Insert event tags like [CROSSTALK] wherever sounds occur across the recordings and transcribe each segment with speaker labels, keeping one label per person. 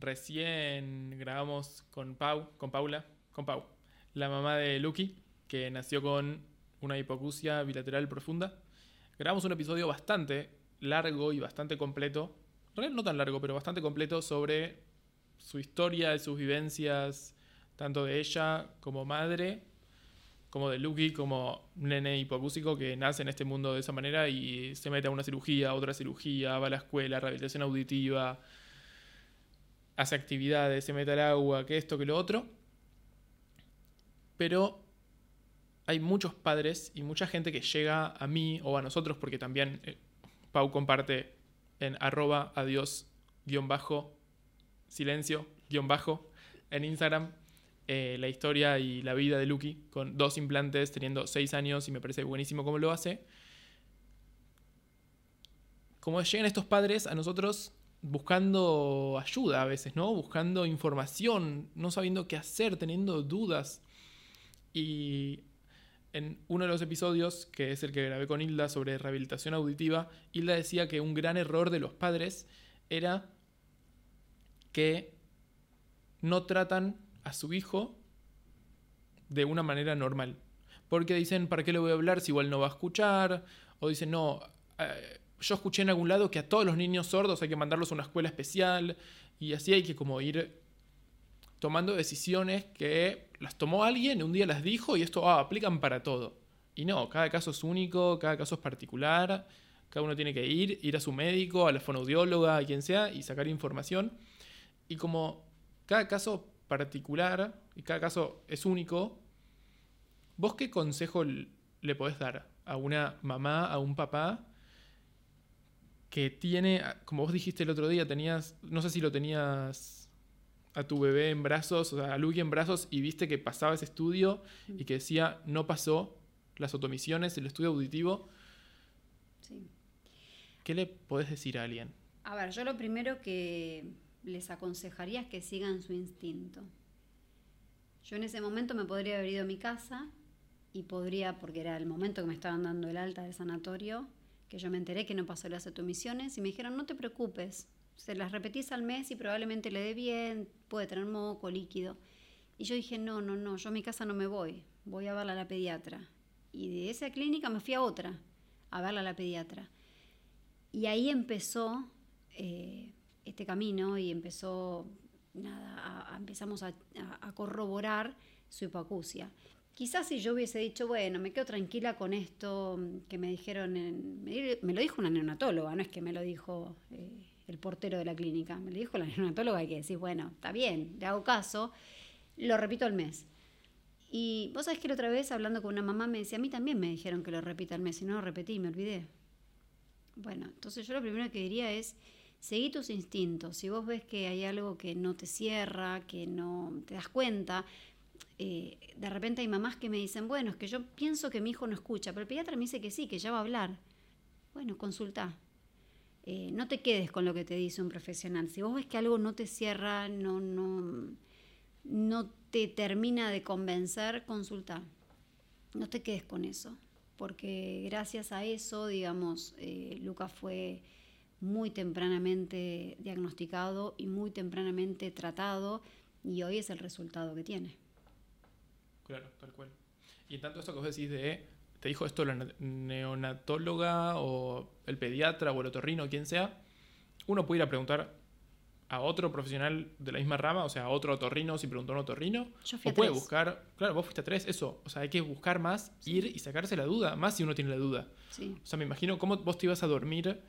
Speaker 1: recién grabamos con Pau, con Paula, con Pau, la mamá de Lucky, que nació con una hipocusia bilateral profunda. Grabamos un episodio bastante largo y bastante completo, no tan largo, pero bastante completo sobre su historia, sus vivencias, tanto de ella como madre, como de Lucky, como nene hipocúsico que nace en este mundo de esa manera y se mete a una cirugía, a otra cirugía, va a la escuela, rehabilitación auditiva, hace actividades, se mete al agua, que esto, que lo otro. Pero hay muchos padres y mucha gente que llega a mí o a nosotros, porque también eh, Pau comparte en arroba adiós guion bajo silencio guion bajo en Instagram eh, la historia y la vida de Lucky con dos implantes teniendo seis años y me parece buenísimo cómo lo hace. Como llegan estos padres a nosotros buscando ayuda a veces, ¿no? Buscando información, no sabiendo qué hacer, teniendo dudas. Y en uno de los episodios, que es el que grabé con Hilda sobre rehabilitación auditiva, Hilda decía que un gran error de los padres era que no tratan a su hijo de una manera normal. Porque dicen, ¿para qué le voy a hablar si igual no va a escuchar? O dicen, no, eh, yo escuché en algún lado que a todos los niños sordos hay que mandarlos a una escuela especial y así hay que como ir tomando decisiones que las tomó alguien, un día las dijo y esto ah, aplican para todo. Y no, cada caso es único, cada caso es particular, cada uno tiene que ir, ir a su médico, a la fonoaudióloga, a quien sea, y sacar información. Y como cada caso particular y cada caso es único, ¿vos qué consejo le podés dar a una mamá, a un papá que tiene, como vos dijiste el otro día, tenías, no sé si lo tenías a tu bebé en brazos, o sea, a Luigi en brazos y viste que pasaba ese estudio y que decía no pasó las otomisiones, el estudio auditivo. Sí. ¿Qué le podés decir a alguien?
Speaker 2: A ver, yo lo primero que les aconsejaría es que sigan su instinto. Yo en ese momento me podría haber ido a mi casa y podría, porque era el momento que me estaban dando el alta del sanatorio, que yo me enteré que no pasó las emisiones y me dijeron, no te preocupes, se las repetís al mes y probablemente le dé bien, puede tener moco, líquido. Y yo dije, no, no, no, yo a mi casa no me voy, voy a verla a la pediatra. Y de esa clínica me fui a otra, a verla a la pediatra. Y ahí empezó eh, este camino y empezó, nada, empezamos a, a corroborar su hipoacusia. Quizás si yo hubiese dicho, bueno, me quedo tranquila con esto que me dijeron, en, me, lo dijo una neonatóloga, no es que me lo dijo eh, el portero de la clínica, me lo dijo la [LAUGHS] neonatóloga y que decir, bueno, está bien, le hago caso, lo repito al mes. Y vos sabés que la otra vez hablando con una mamá me decía, a mí también me dijeron que lo repita al mes y no lo repetí, me olvidé. Bueno, entonces yo lo primero que diría es, seguí tus instintos. Si vos ves que hay algo que no te cierra, que no te das cuenta, eh, de repente hay mamás que me dicen, bueno, es que yo pienso que mi hijo no escucha, pero el pediatra me dice que sí, que ya va a hablar. Bueno, consulta. Eh, no te quedes con lo que te dice un profesional. Si vos ves que algo no te cierra, no, no, no te termina de convencer, consulta. No te quedes con eso, porque gracias a eso, digamos, eh, Lucas fue muy tempranamente diagnosticado y muy tempranamente tratado y hoy es el resultado que tiene.
Speaker 1: Claro, tal cual. Y en tanto esto que vos decís de, te dijo esto la neonatóloga o el pediatra o el otorrino, quien sea, uno puede ir a preguntar a otro profesional de la misma rama, o sea, a otro otorrino si preguntó a un otorrino.
Speaker 2: Yo fui
Speaker 1: o puede buscar, claro, vos fuiste a tres, eso, o sea, hay que buscar más, ir y sacarse la duda, más si uno tiene la duda.
Speaker 2: Sí.
Speaker 1: O sea, me imagino cómo vos te ibas a dormir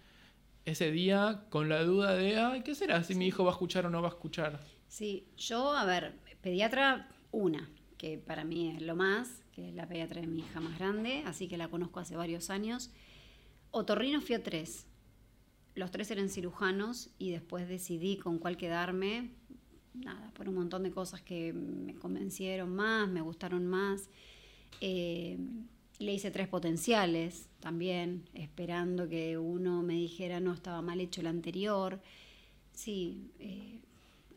Speaker 1: ese día con la duda de, ay, ¿qué será si mi hijo va a escuchar o no va a escuchar?
Speaker 2: Sí, yo, a ver, pediatra, una que para mí es lo más, que es la pediatra de mi hija más grande, así que la conozco hace varios años. Otorrino fui a tres. Los tres eran cirujanos y después decidí con cuál quedarme. Nada, por un montón de cosas que me convencieron más, me gustaron más. Eh, le hice tres potenciales también, esperando que uno me dijera no estaba mal hecho el anterior. Sí, eh,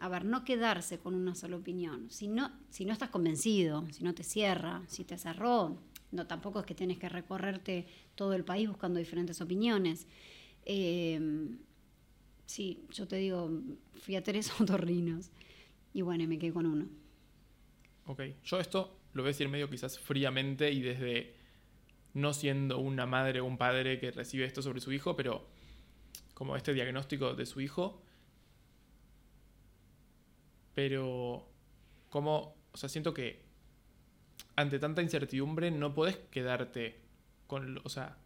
Speaker 2: a ver, no quedarse con una sola opinión. Si no, si no estás convencido, si no te cierra, si te cerró, no tampoco es que tienes que recorrerte todo el país buscando diferentes opiniones. Eh, Sí, yo te digo, fui a tres [LAUGHS] otorrinos y bueno, me quedé con uno.
Speaker 1: Ok, yo esto lo voy a decir medio quizás fríamente y desde no siendo una madre o un padre que recibe esto sobre su hijo, pero como este diagnóstico de su hijo. Pero como, o sea, siento que ante tanta incertidumbre no podés quedarte con, o sea,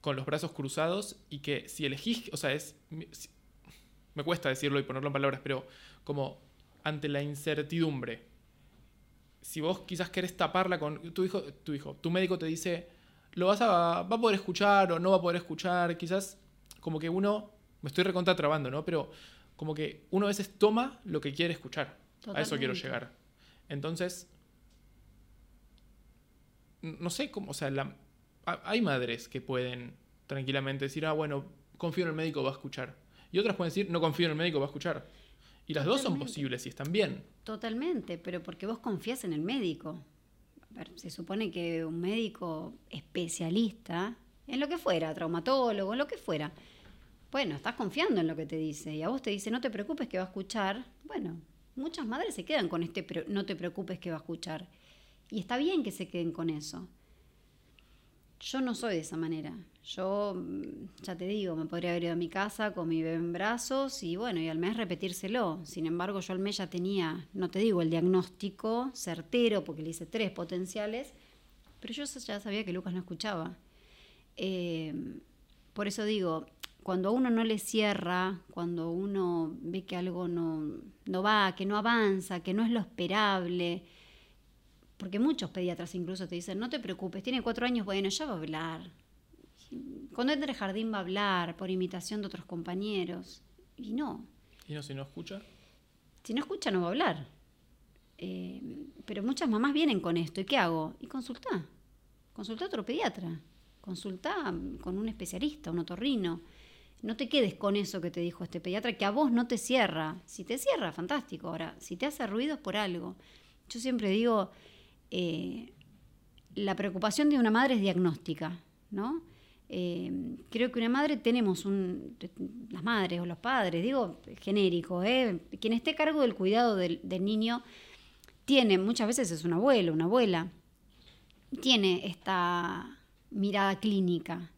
Speaker 1: con los brazos cruzados y que si elegís, o sea, es me cuesta decirlo y ponerlo en palabras, pero como ante la incertidumbre, si vos quizás querés taparla con tu hijo, tu hijo, tu médico te dice, lo vas a, va a poder escuchar o no va a poder escuchar, quizás como que uno, me estoy recontra trabando, ¿no? Pero como que uno a veces toma lo que quiere escuchar. A eso quiero llegar. Entonces, no sé cómo, o sea, hay madres que pueden tranquilamente decir, ah, bueno, confío en el médico, va a escuchar. Y otras pueden decir, no confío en el médico, va a escuchar. Y las dos son posibles y están bien.
Speaker 2: Totalmente, pero porque vos confías en el médico. A ver, se supone que un médico especialista, en lo que fuera, traumatólogo, en lo que fuera, bueno, estás confiando en lo que te dice y a vos te dice, no te preocupes que va a escuchar. Bueno, muchas madres se quedan con este, no te preocupes que va a escuchar. Y está bien que se queden con eso. Yo no soy de esa manera. Yo, mm, ya te digo, me podría haber ido a mi casa con mi bebé en brazos y bueno, y al mes repetírselo. Sin embargo, yo al mes ya tenía, no te digo el diagnóstico certero, porque le hice tres potenciales, pero yo ya sabía que Lucas no escuchaba. Em, por eso digo, cuando uno no le cierra, cuando uno ve que algo no, no va, que no avanza, que no es lo esperable, porque muchos pediatras incluso te dicen, no te preocupes, tiene cuatro años, bueno, ya va a hablar, cuando entra al jardín va a hablar por imitación de otros compañeros. Y no.
Speaker 1: ¿Y no si no escucha?
Speaker 2: Si no escucha no va a hablar. Eh, pero muchas mamás vienen con esto. ¿Y qué hago? Y consulta. Consulta a otro pediatra. Consulta con un especialista, un otorrino. No te quedes con eso que te dijo este pediatra, que a vos no te cierra. Si te cierra, fantástico. Ahora, si te hace ruido es por algo. Yo siempre digo, eh, la preocupación de una madre es diagnóstica, ¿no? Eh, creo que una madre tenemos un, las madres o los padres, digo genérico, ¿eh? quien esté a cargo del cuidado del, niño tiene, muchas veces es un abuelo, una abuela, tiene esta mirada clínica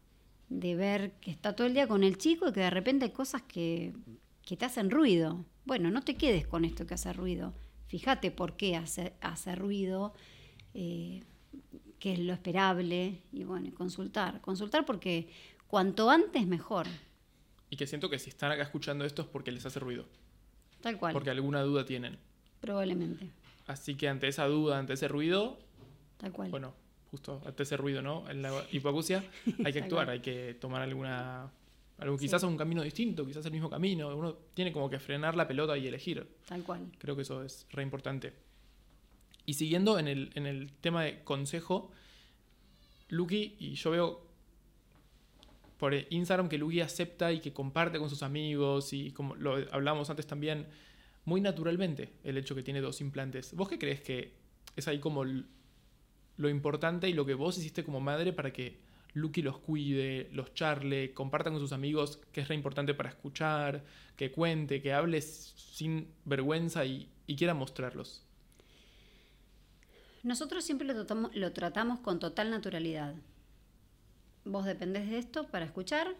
Speaker 2: de ver que está todo el día con el chico y que de repente hay cosas que, te hacen ruido. Bueno, no te quedes con esto que hace ruido. Fíjate por qué hace, hace ruido. Eh, que es lo esperable, y bueno, consultar. Consultar porque cuanto antes mejor.
Speaker 1: Y que siento que si están acá escuchando esto es porque les hace ruido.
Speaker 2: Tal cual.
Speaker 1: Porque alguna duda tienen.
Speaker 2: Probablemente.
Speaker 1: Así que ante esa duda, ante ese ruido.
Speaker 2: Tal cual.
Speaker 1: Bueno, justo ante ese ruido, ¿no? En la hipoacusia [LAUGHS] hay que actuar, hay que tomar alguna. Algo, quizás un camino distinto, quizás el mismo camino. Uno tiene como que frenar la pelota y elegir.
Speaker 2: Tal cual.
Speaker 1: Creo que eso es re importante. Y siguiendo en el, en el tema de consejo, Lucky, y yo veo por Instagram que Lucky acepta y que comparte con sus amigos, y como lo hablábamos antes también, muy naturalmente el hecho que tiene dos implantes. ¿Vos qué crees que es ahí como lo importante y lo que vos hiciste como madre para que Lucky los cuide, los charle, compartan con sus amigos, que es re importante para escuchar, que cuente, que hable sin vergüenza y, quiera mostrarlos?
Speaker 2: Nosotros siempre lo tratamos, lo tratamos con total naturalidad. Vos dependés de esto para escuchar,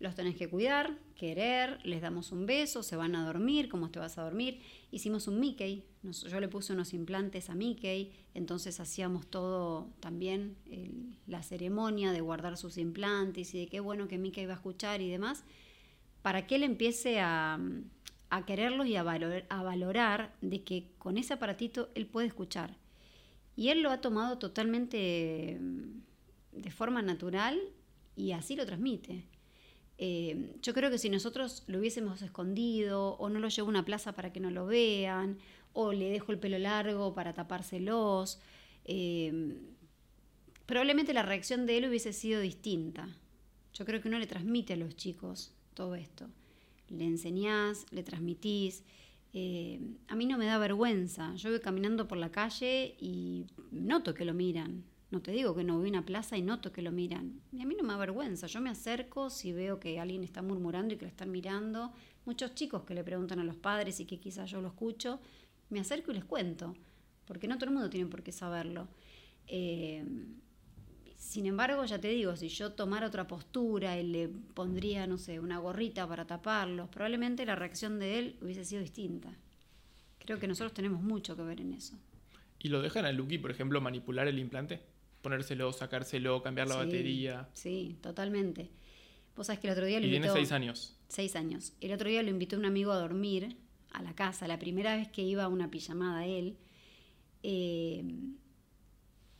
Speaker 2: los tenés que cuidar, querer, les damos un beso, se van a dormir, ¿cómo te vas a dormir? Hicimos un Mickey, yo le puse unos implantes a Mickey, entonces hacíamos todo también, la ceremonia de guardar sus implantes y de qué bueno que Mickey va a escuchar y demás, para que él empiece a, quererlos y a, a valorar de que con ese aparatito él puede escuchar y él lo ha tomado totalmente mm, de forma natural y así lo transmite. Eh, yo creo que si nosotros lo hubiésemos escondido o no lo llevo a una plaza para que no lo vean o le dejo el pelo largo para tapárselos, eh, probablemente la reacción de él hubiese sido distinta. Yo creo que uno le transmite a los chicos todo esto. Le enseñás, le transmitís. Eh, a mí no me da vergüenza. Yo voy caminando por la calle y noto que lo miran. No te digo que no voy a una plaza y noto que lo miran. Y a mí no me avergüenza. Yo me acerco si veo que alguien está murmurando y que lo están mirando. Muchos chicos que le preguntan a los padres y que quizás yo lo escucho, me acerco y les cuento. Porque no todo el mundo tiene por qué saberlo. Eh, sin embargo, ya te digo, si yo tomara otra postura y le pondría, no sé, una gorrita para taparlos, probablemente la reacción de él hubiese sido distinta. Creo que nosotros tenemos mucho que ver en eso.
Speaker 1: ¿Y lo dejan a Lucky, por ejemplo, manipular el implante? Ponérselo, sacárselo, cambiar la
Speaker 2: Sí,
Speaker 1: batería.
Speaker 2: Sí, totalmente. Vos sabés que el otro día lo
Speaker 1: Y tiene seis años.
Speaker 2: Seis años. El otro día lo invitó un amigo a dormir a la casa, la primera vez que iba a una pijamada él. Eh,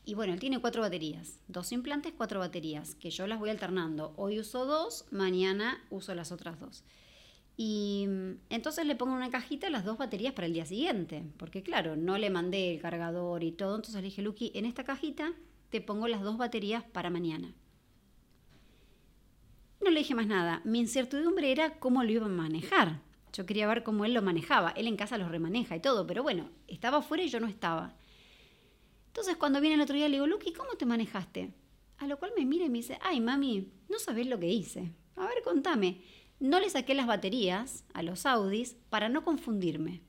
Speaker 2: y bueno, él tiene cuatro baterías, dos implantes, cuatro baterías, que yo las voy alternando. Hoy uso dos, mañana uso las otras dos. Y mm, entonces le pongo en una cajita las dos baterías para el día siguiente, porque claro, no le mandé el cargador y todo, entonces le dije, Lucky, en esta cajita te pongo las dos baterías para mañana. No le dije más nada. Mi incertidumbre era cómo lo iba a manejar. Yo quería ver cómo él lo manejaba. Él en casa lo remaneja y todo, pero bueno, estaba afuera y yo no estaba. Entonces cuando viene el otro día le digo, Lucky, ¿cómo te manejaste? A lo cual me mira y me dice, ay mami, no sabés lo que hice. A ver, contame. No le saqué las baterías a los Audis para no confundirme.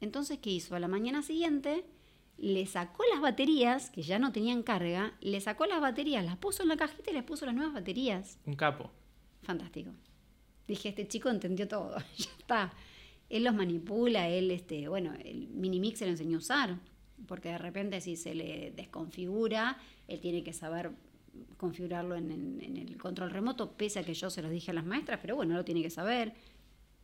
Speaker 2: Entonces, ¿qué hizo? A la mañana siguiente le sacó las baterías, que ya no tenían carga, le sacó las baterías, las puso en la cajita y les puso las nuevas baterías.
Speaker 1: Un capo.
Speaker 2: Fantástico. Dije, este chico entendió todo, [LAUGHS] ya está. Él los manipula, él, este, bueno, el Minimix se lo enseñó a usar, porque de repente si se le desconfigura, él tiene que saber configurarlo en, en- en el control remoto, pese a que yo se los dije a las maestras, pero bueno, lo tiene que saber.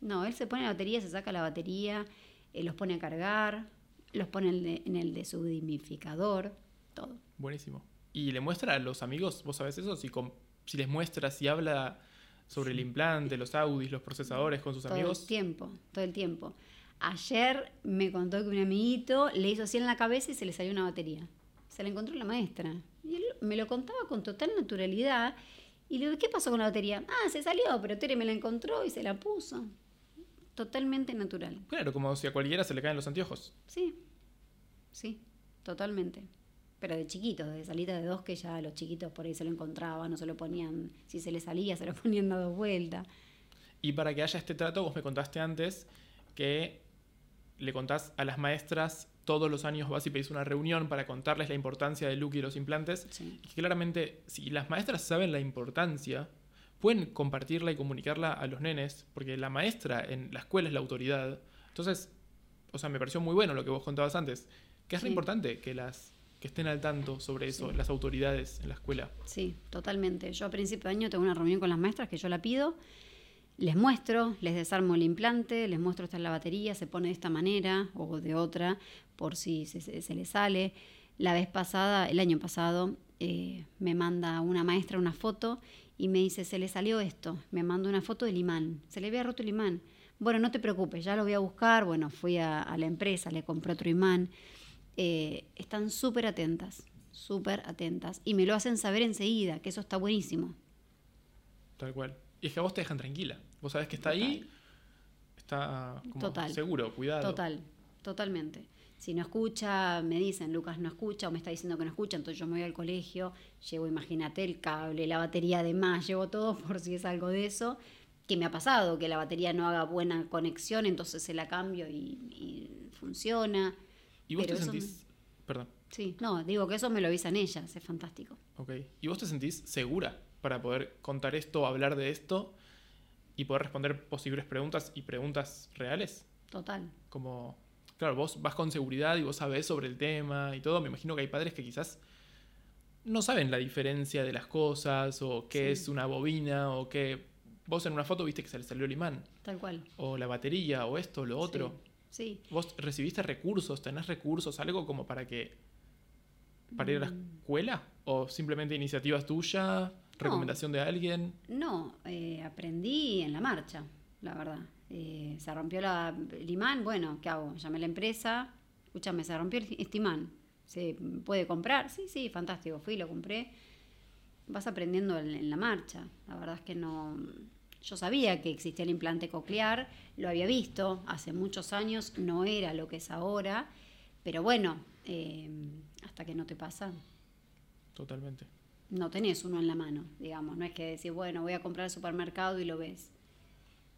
Speaker 2: No, él se pone la batería, se saca la batería, eh, los pone a cargar, los pone en, de- en el deshumidificador, todo.
Speaker 1: Buenísimo. ¿Y le muestra a los amigos, vos sabés eso? Si, com- si les muestra, si habla sobre el implante, los Audis, los procesadores con sus
Speaker 2: todo
Speaker 1: amigos.
Speaker 2: el tiempo, todo el tiempo. Ayer me contó que un amiguito le hizo así en la cabeza y se le salió una batería. Se la encontró la maestra. Y él me lo contaba con total naturalidad. Y le digo, ¿qué pasó con la batería? Ah, se salió, pero Tere me la encontró y se la puso. Totalmente natural.
Speaker 1: Claro, como si a cualquiera se le caen los anteojos.
Speaker 2: Sí, sí, totalmente. Pero de chiquitos, de salida de dos, que ya los chiquitos por ahí se lo encontraban, no se lo ponían, si se le salía, se lo [LAUGHS] ponían dado vuelta.
Speaker 1: Y para que haya este trato, vos me contaste antes que le contás a las maestras todos los años vas y pedís una reunión para contarles la importancia de Lucky y los implantes.
Speaker 2: Sí.
Speaker 1: Y que claramente, si las maestras saben la importancia, pueden compartirla y comunicarla a los nenes, porque la maestra en la escuela es la autoridad. Entonces, o sea, me pareció muy bueno lo que vos contabas antes, que es re
Speaker 2: Sí.
Speaker 1: importante que las que estén al tanto sobre eso,
Speaker 2: Sí.
Speaker 1: las autoridades en la escuela.
Speaker 2: Sí, totalmente. Yo a principio de año tengo una reunión con las maestras que yo la pido, les muestro, les desarmo el implante, les muestro esta es la batería, se pone de esta manera o de otra, por si se, se, se le sale. La vez pasada, el año pasado, eh, me manda una maestra una foto y me dice, se le salió esto, me manda una foto del imán, se le había roto el imán. Bueno, no te preocupes, ya lo voy a buscar. Bueno, fui a, a la empresa, le compré otro imán. Eh, están súper atentas, súper atentas. Y me lo hacen saber enseguida, que eso está buenísimo.
Speaker 1: Tal cual. Y es que a vos te dejan tranquila. Vos sabés que está ahí, está como
Speaker 2: Total.
Speaker 1: seguro, cuidado.
Speaker 2: Total, totalmente. Si no escucha, me dicen, Lucas no escucha o me está diciendo que no escucha, entonces yo me voy al colegio, llevo, imagínate, el cable, la batería de más, llevo todo [LAUGHS] por si es algo de eso. Que me ha pasado, que la batería no haga buena conexión, entonces se la cambio y, y funciona.
Speaker 1: Y vos
Speaker 2: Pero
Speaker 1: te sentís. Perdón.
Speaker 2: Sí, no, digo que eso me lo avisan ellas, es fantástico.
Speaker 1: Ok. ¿Y vos te sentís segura para poder contar esto, hablar de esto y poder responder posibles preguntas y preguntas reales?
Speaker 2: Total.
Speaker 1: Como, claro, vos vas con seguridad y vos sabés sobre el tema y todo. Me imagino que hay padres que quizás no saben la diferencia de las cosas o qué
Speaker 2: Sí.
Speaker 1: es una bobina o qué... Vos en una foto viste que se le salió el imán
Speaker 2: Tal cual.
Speaker 1: o la batería o esto o lo otro.
Speaker 2: Sí.
Speaker 1: ¿Vos recibiste recursos? ¿Tenés recursos? ¿Algo como para que... para ir a la
Speaker 2: Mm.
Speaker 1: escuela? ¿O simplemente iniciativas tuyas? ¿Recomendación de alguien?
Speaker 2: No, eh, aprendí en la marcha, la verdad. Eh, se rompió la, el imán, bueno, ¿qué hago? Llamé a la empresa, escúchame, se rompió el- este imán. ¿Se puede comprar? Sí, sí, fantástico. Fui, lo compré. Vas aprendiendo en, en la marcha. La verdad es que no... Yo sabía que existía el implante coclear, lo había visto hace muchos años, no era lo que es ahora, pero bueno, eh, hasta que no te pasa.
Speaker 1: Totalmente.
Speaker 2: No tenés uno en la mano, digamos. No es que decís, bueno, voy a comprar al supermercado y lo ves.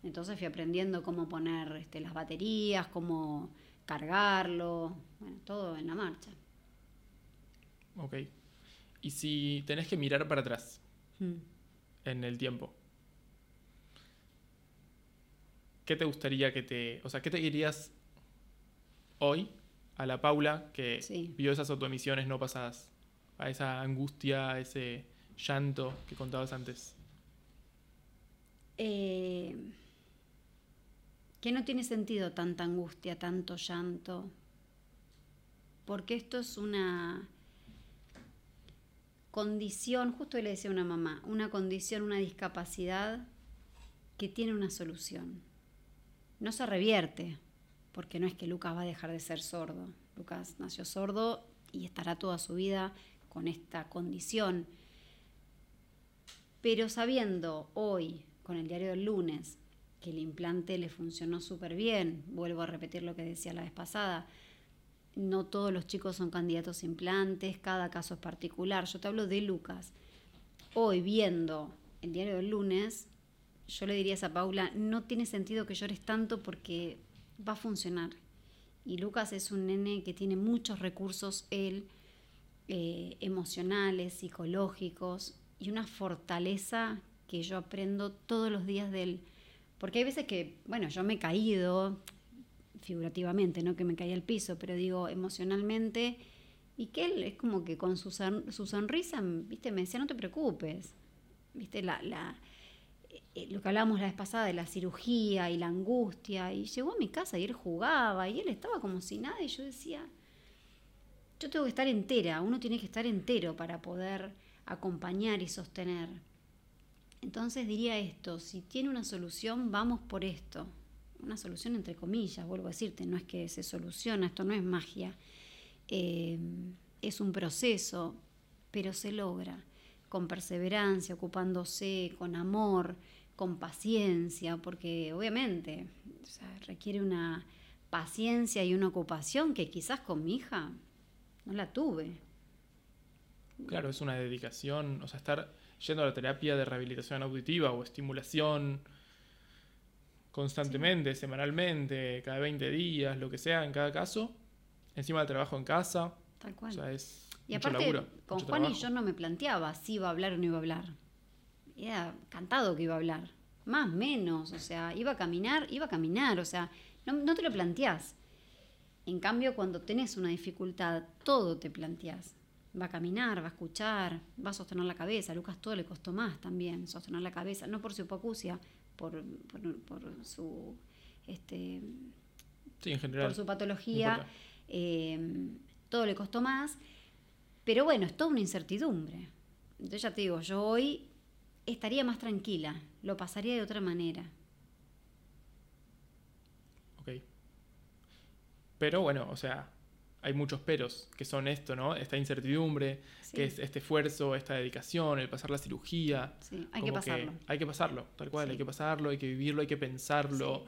Speaker 2: Entonces fui aprendiendo cómo poner este, las baterías, cómo cargarlo, bueno, todo en la marcha.
Speaker 1: Ok. Y si tenés que mirar para atrás
Speaker 2: Mm.
Speaker 1: en el tiempo, ¿qué te gustaría que te... O sea, ¿qué te dirías hoy a la Paula que
Speaker 2: Sí.
Speaker 1: vio esas autoemisiones no pasadas? A esa angustia, a ese llanto que contabas antes.
Speaker 2: Eh, que no tiene sentido tanta angustia, tanto llanto, porque esto es una condición, justo le decía a una mamá, una condición, una discapacidad que tiene una solución. No se revierte, porque no es que Lucas va a dejar de ser sordo. Lucas nació sordo y estará toda su vida con esta condición. Pero sabiendo hoy, con el diario del lunes, que el implante le funcionó súper bien, vuelvo a repetir lo que decía la vez pasada, no todos los chicos son candidatos a implantes, cada caso es particular. Yo te hablo de Lucas. Hoy viendo el diario del lunes, yo le diría a Paula, no tiene sentido que llores tanto porque va a funcionar. Y Lucas es un nene que tiene muchos recursos, él, eh, emocionales, psicológicos, y una fortaleza que yo aprendo todos los días de él. Porque hay veces que, bueno, yo me he caído, figurativamente, no que me caí al piso, pero digo emocionalmente, y que él es como que con su, su sonrisa, viste, me decía, no te preocupes, viste, la, la, eh, lo que hablábamos la vez pasada de la cirugía y la angustia, y llegó a mi casa y él jugaba, y él estaba como si nada, y yo decía, yo tengo que estar entera, uno tiene que estar entero para poder acompañar y sostener. Entonces diría esto, si tiene una solución, vamos por esto. Una solución entre comillas, vuelvo a decirte, no es que se soluciona, esto no es magia, Eh, es un proceso, pero se logra con perseverancia, ocupándose, con amor, con paciencia, porque obviamente requiere una paciencia y una ocupación que quizás con mi hija no la tuve.
Speaker 1: Claro, es una dedicación, o sea, estar yendo a la terapia de rehabilitación auditiva o estimulación constantemente, semanalmente, cada 20 días, lo que sea en cada caso, encima del trabajo en casa,
Speaker 2: Tal
Speaker 1: o
Speaker 2: cual.
Speaker 1: sea, es
Speaker 2: Y
Speaker 1: mucho
Speaker 2: aparte,
Speaker 1: laburo,
Speaker 2: con
Speaker 1: mucho
Speaker 2: Juan y yo no me planteaba si iba a hablar o no iba a hablar. Era cantado que iba a hablar. Más, menos. O sea, iba a caminar, iba a caminar. O sea, no, no te lo planteás. En cambio, cuando tenés una dificultad, todo te planteás. Va a caminar, va a escuchar, va a sostener la cabeza. A Lucas todo le costó más también, sostener la cabeza. No por su hipoacusia, por, por, por su... Este,
Speaker 1: Sí, en general.
Speaker 2: por su patología, eh, todo le costó más, pero bueno, es toda una incertidumbre. Entonces ya te digo, yo hoy estaría más tranquila, lo pasaría de otra manera.
Speaker 1: Ok. Pero bueno, o sea, hay muchos peros que son esto, ¿no? Esta incertidumbre,
Speaker 2: Sí,
Speaker 1: que es este esfuerzo, esta dedicación, el pasar la cirugía.
Speaker 2: sí, hay que pasarlo.
Speaker 1: hay que pasarlo, tal cual,
Speaker 2: Sí.
Speaker 1: hay que pasarlo, hay que vivirlo, hay que pensarlo,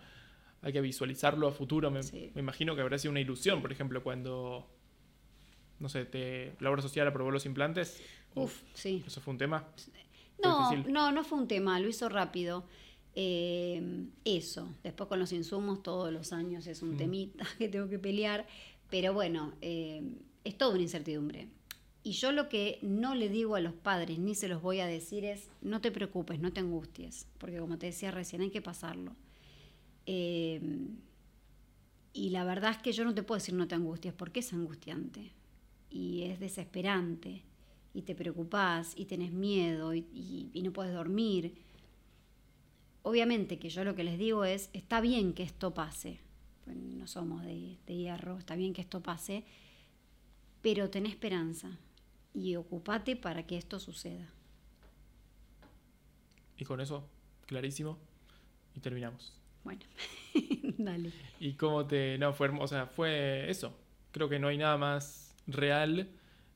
Speaker 1: hay que visualizarlo a futuro. Me, imagino que habrá sido una ilusión, por ejemplo, cuando, no sé, te, la obra social aprobó los implantes.
Speaker 2: Uf, sí.
Speaker 1: Eso fue un tema.
Speaker 2: No, no, no fue un tema, lo hizo rápido. Eh, eso, después con los insumos todos los años es un
Speaker 1: Mm.
Speaker 2: temita [LAUGHS] que tengo que pelear, pero bueno, eh, es toda una incertidumbre. Y yo lo que no le digo a los padres, ni se los voy a decir, es no te preocupes, no te angusties, porque como te decía recién, hay que pasarlo. Eh, y la verdad es que yo no te puedo decir no te angusties, porque es angustiante y es desesperante y te preocupás y tenés miedo y, no puedes dormir. Obviamente que yo lo que les digo es, está bien que esto pase, pues no somos de, de hierro, está bien que esto pase, pero ten esperanza y ocupate para que esto suceda.
Speaker 1: Y con eso, clarísimo. Y terminamos.
Speaker 2: Bueno, [LAUGHS] dale.
Speaker 1: Y cómo te. No, fue. O sea, fue eso. Creo que no hay nada más real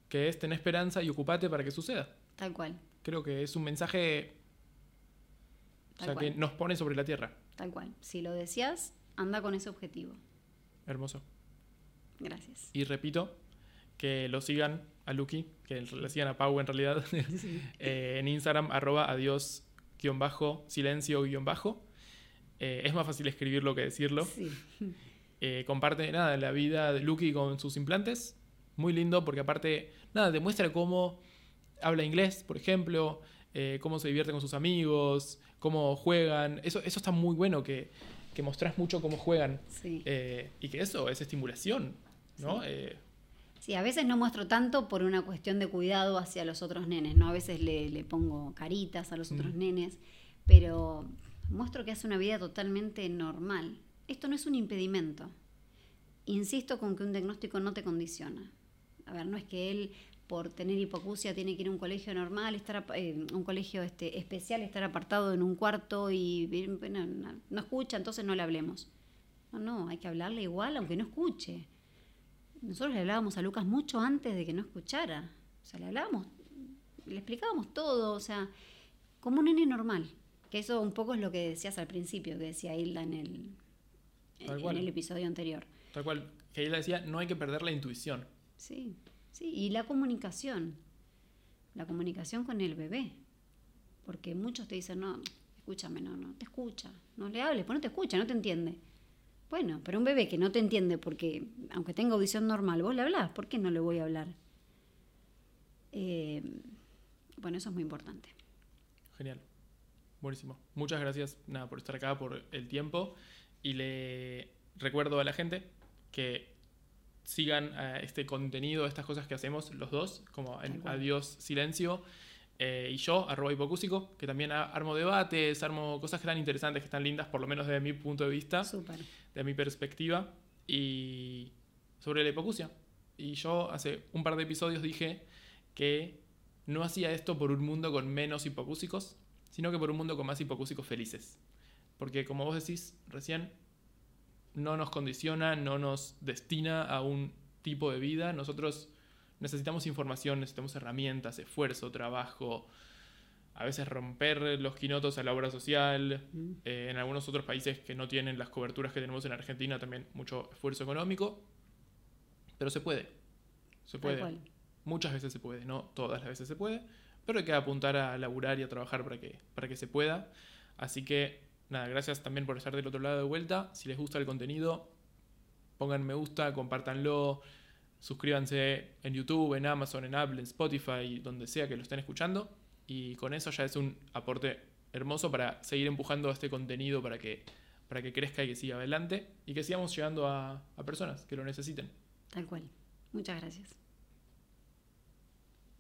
Speaker 1: que es tener esperanza y ocupate para que suceda.
Speaker 2: Tal cual,
Speaker 1: Creo que es un mensaje. O
Speaker 2: Tal
Speaker 1: sea, que
Speaker 2: cual.
Speaker 1: nos pone sobre la tierra.
Speaker 2: tal cual. Si lo deseas, anda con ese objetivo.
Speaker 1: Hermoso.
Speaker 2: Gracias.
Speaker 1: Y repito, que lo sigan a Lucky, que le decían a Pau en realidad, [LAUGHS] eh, en Instagram, arroba adiós guion bajo, silencio guion bajo. Eh, es más fácil escribirlo que decirlo. [LAUGHS] Eh, comparte nada la vida de Lucky con sus implantes. Muy lindo porque aparte, nada, demuestra cómo habla inglés, por ejemplo, cómo se divierte con sus amigos, cómo juegan. Eso, eso está muy bueno que, que mostrás mucho cómo juegan. y que eso es estimulación, ¿no?
Speaker 2: Sí, a veces no muestro tanto por una cuestión de cuidado hacia los otros nenes, ¿no? A veces le, pongo caritas a los otros nenes, pero muestro que hace una vida totalmente normal. Esto no es un impedimento. Insisto con que un diagnóstico no te condiciona. A ver, no es que él por tener hipocusia tiene que ir a un colegio normal, estar eh, un colegio este, especial, estar apartado en un cuarto y no, no escucha, entonces no le hablemos. No, no, hay que hablarle igual aunque no escuche nosotros le hablábamos a Lucas mucho antes de que no escuchara. O sea, le hablábamos, le explicábamos todo, o sea, como un nene normal. Que eso un poco es lo que decías al principio, que decía Hilda en el, en, el episodio anterior.
Speaker 1: Tal cual, que Hilda decía, no hay que perder la intuición.
Speaker 2: Sí, sí, y la comunicación. La comunicación con el bebé. Porque muchos te dicen, no, escúchame, no, no, te escucha. No le hables, pues no te escucha, no te entiende. Bueno, pero un bebé que no te entiende porque, aunque tenga audición normal, vos le hablás, ¿por qué no le voy a hablar? Eh, bueno, eso es muy importante.
Speaker 1: Genial. Buenísimo. Muchas gracias nada, por estar acá, por el tiempo. Y le recuerdo a la gente que sigan eh, este contenido, estas cosas que hacemos los dos, como en Adiós Silencio. Eh, y yo, arroba hipocúsico, que también armo debates, armo cosas que están interesantes, que están lindas, por lo menos desde mi punto de vista, de mi perspectiva, y sobre la hipocusia. Y yo hace un par de episodios dije que no hacía esto por un mundo con menos hipocúsicos, sino que por un mundo con más hipocúsicos felices. Porque como vos decís recién, no nos condiciona, no nos destina a un tipo de vida. Nosotros necesitamos información, necesitamos herramientas, esfuerzo, trabajo, a veces romper los quinotos a la obra social. Mm. Eh, en algunos otros países que no tienen las coberturas que tenemos en Argentina, también mucho esfuerzo económico. Pero se puede. Se puede. Muchas veces se puede, no todas las veces se puede. Pero hay que apuntar a laburar y a trabajar para que, para que se pueda. Así que, nada, gracias también por estar del otro lado de vuelta. Si les gusta el contenido, pongan me gusta, compártanlo. Suscríbanse en YouTube, en Amazon, en Apple, en Spotify, donde sea que lo estén escuchando. Y con eso ya es un aporte hermoso para seguir empujando este contenido para que, para que crezca y que siga adelante y que sigamos llegando a, a personas que lo necesiten.
Speaker 2: Tal cual. Muchas gracias.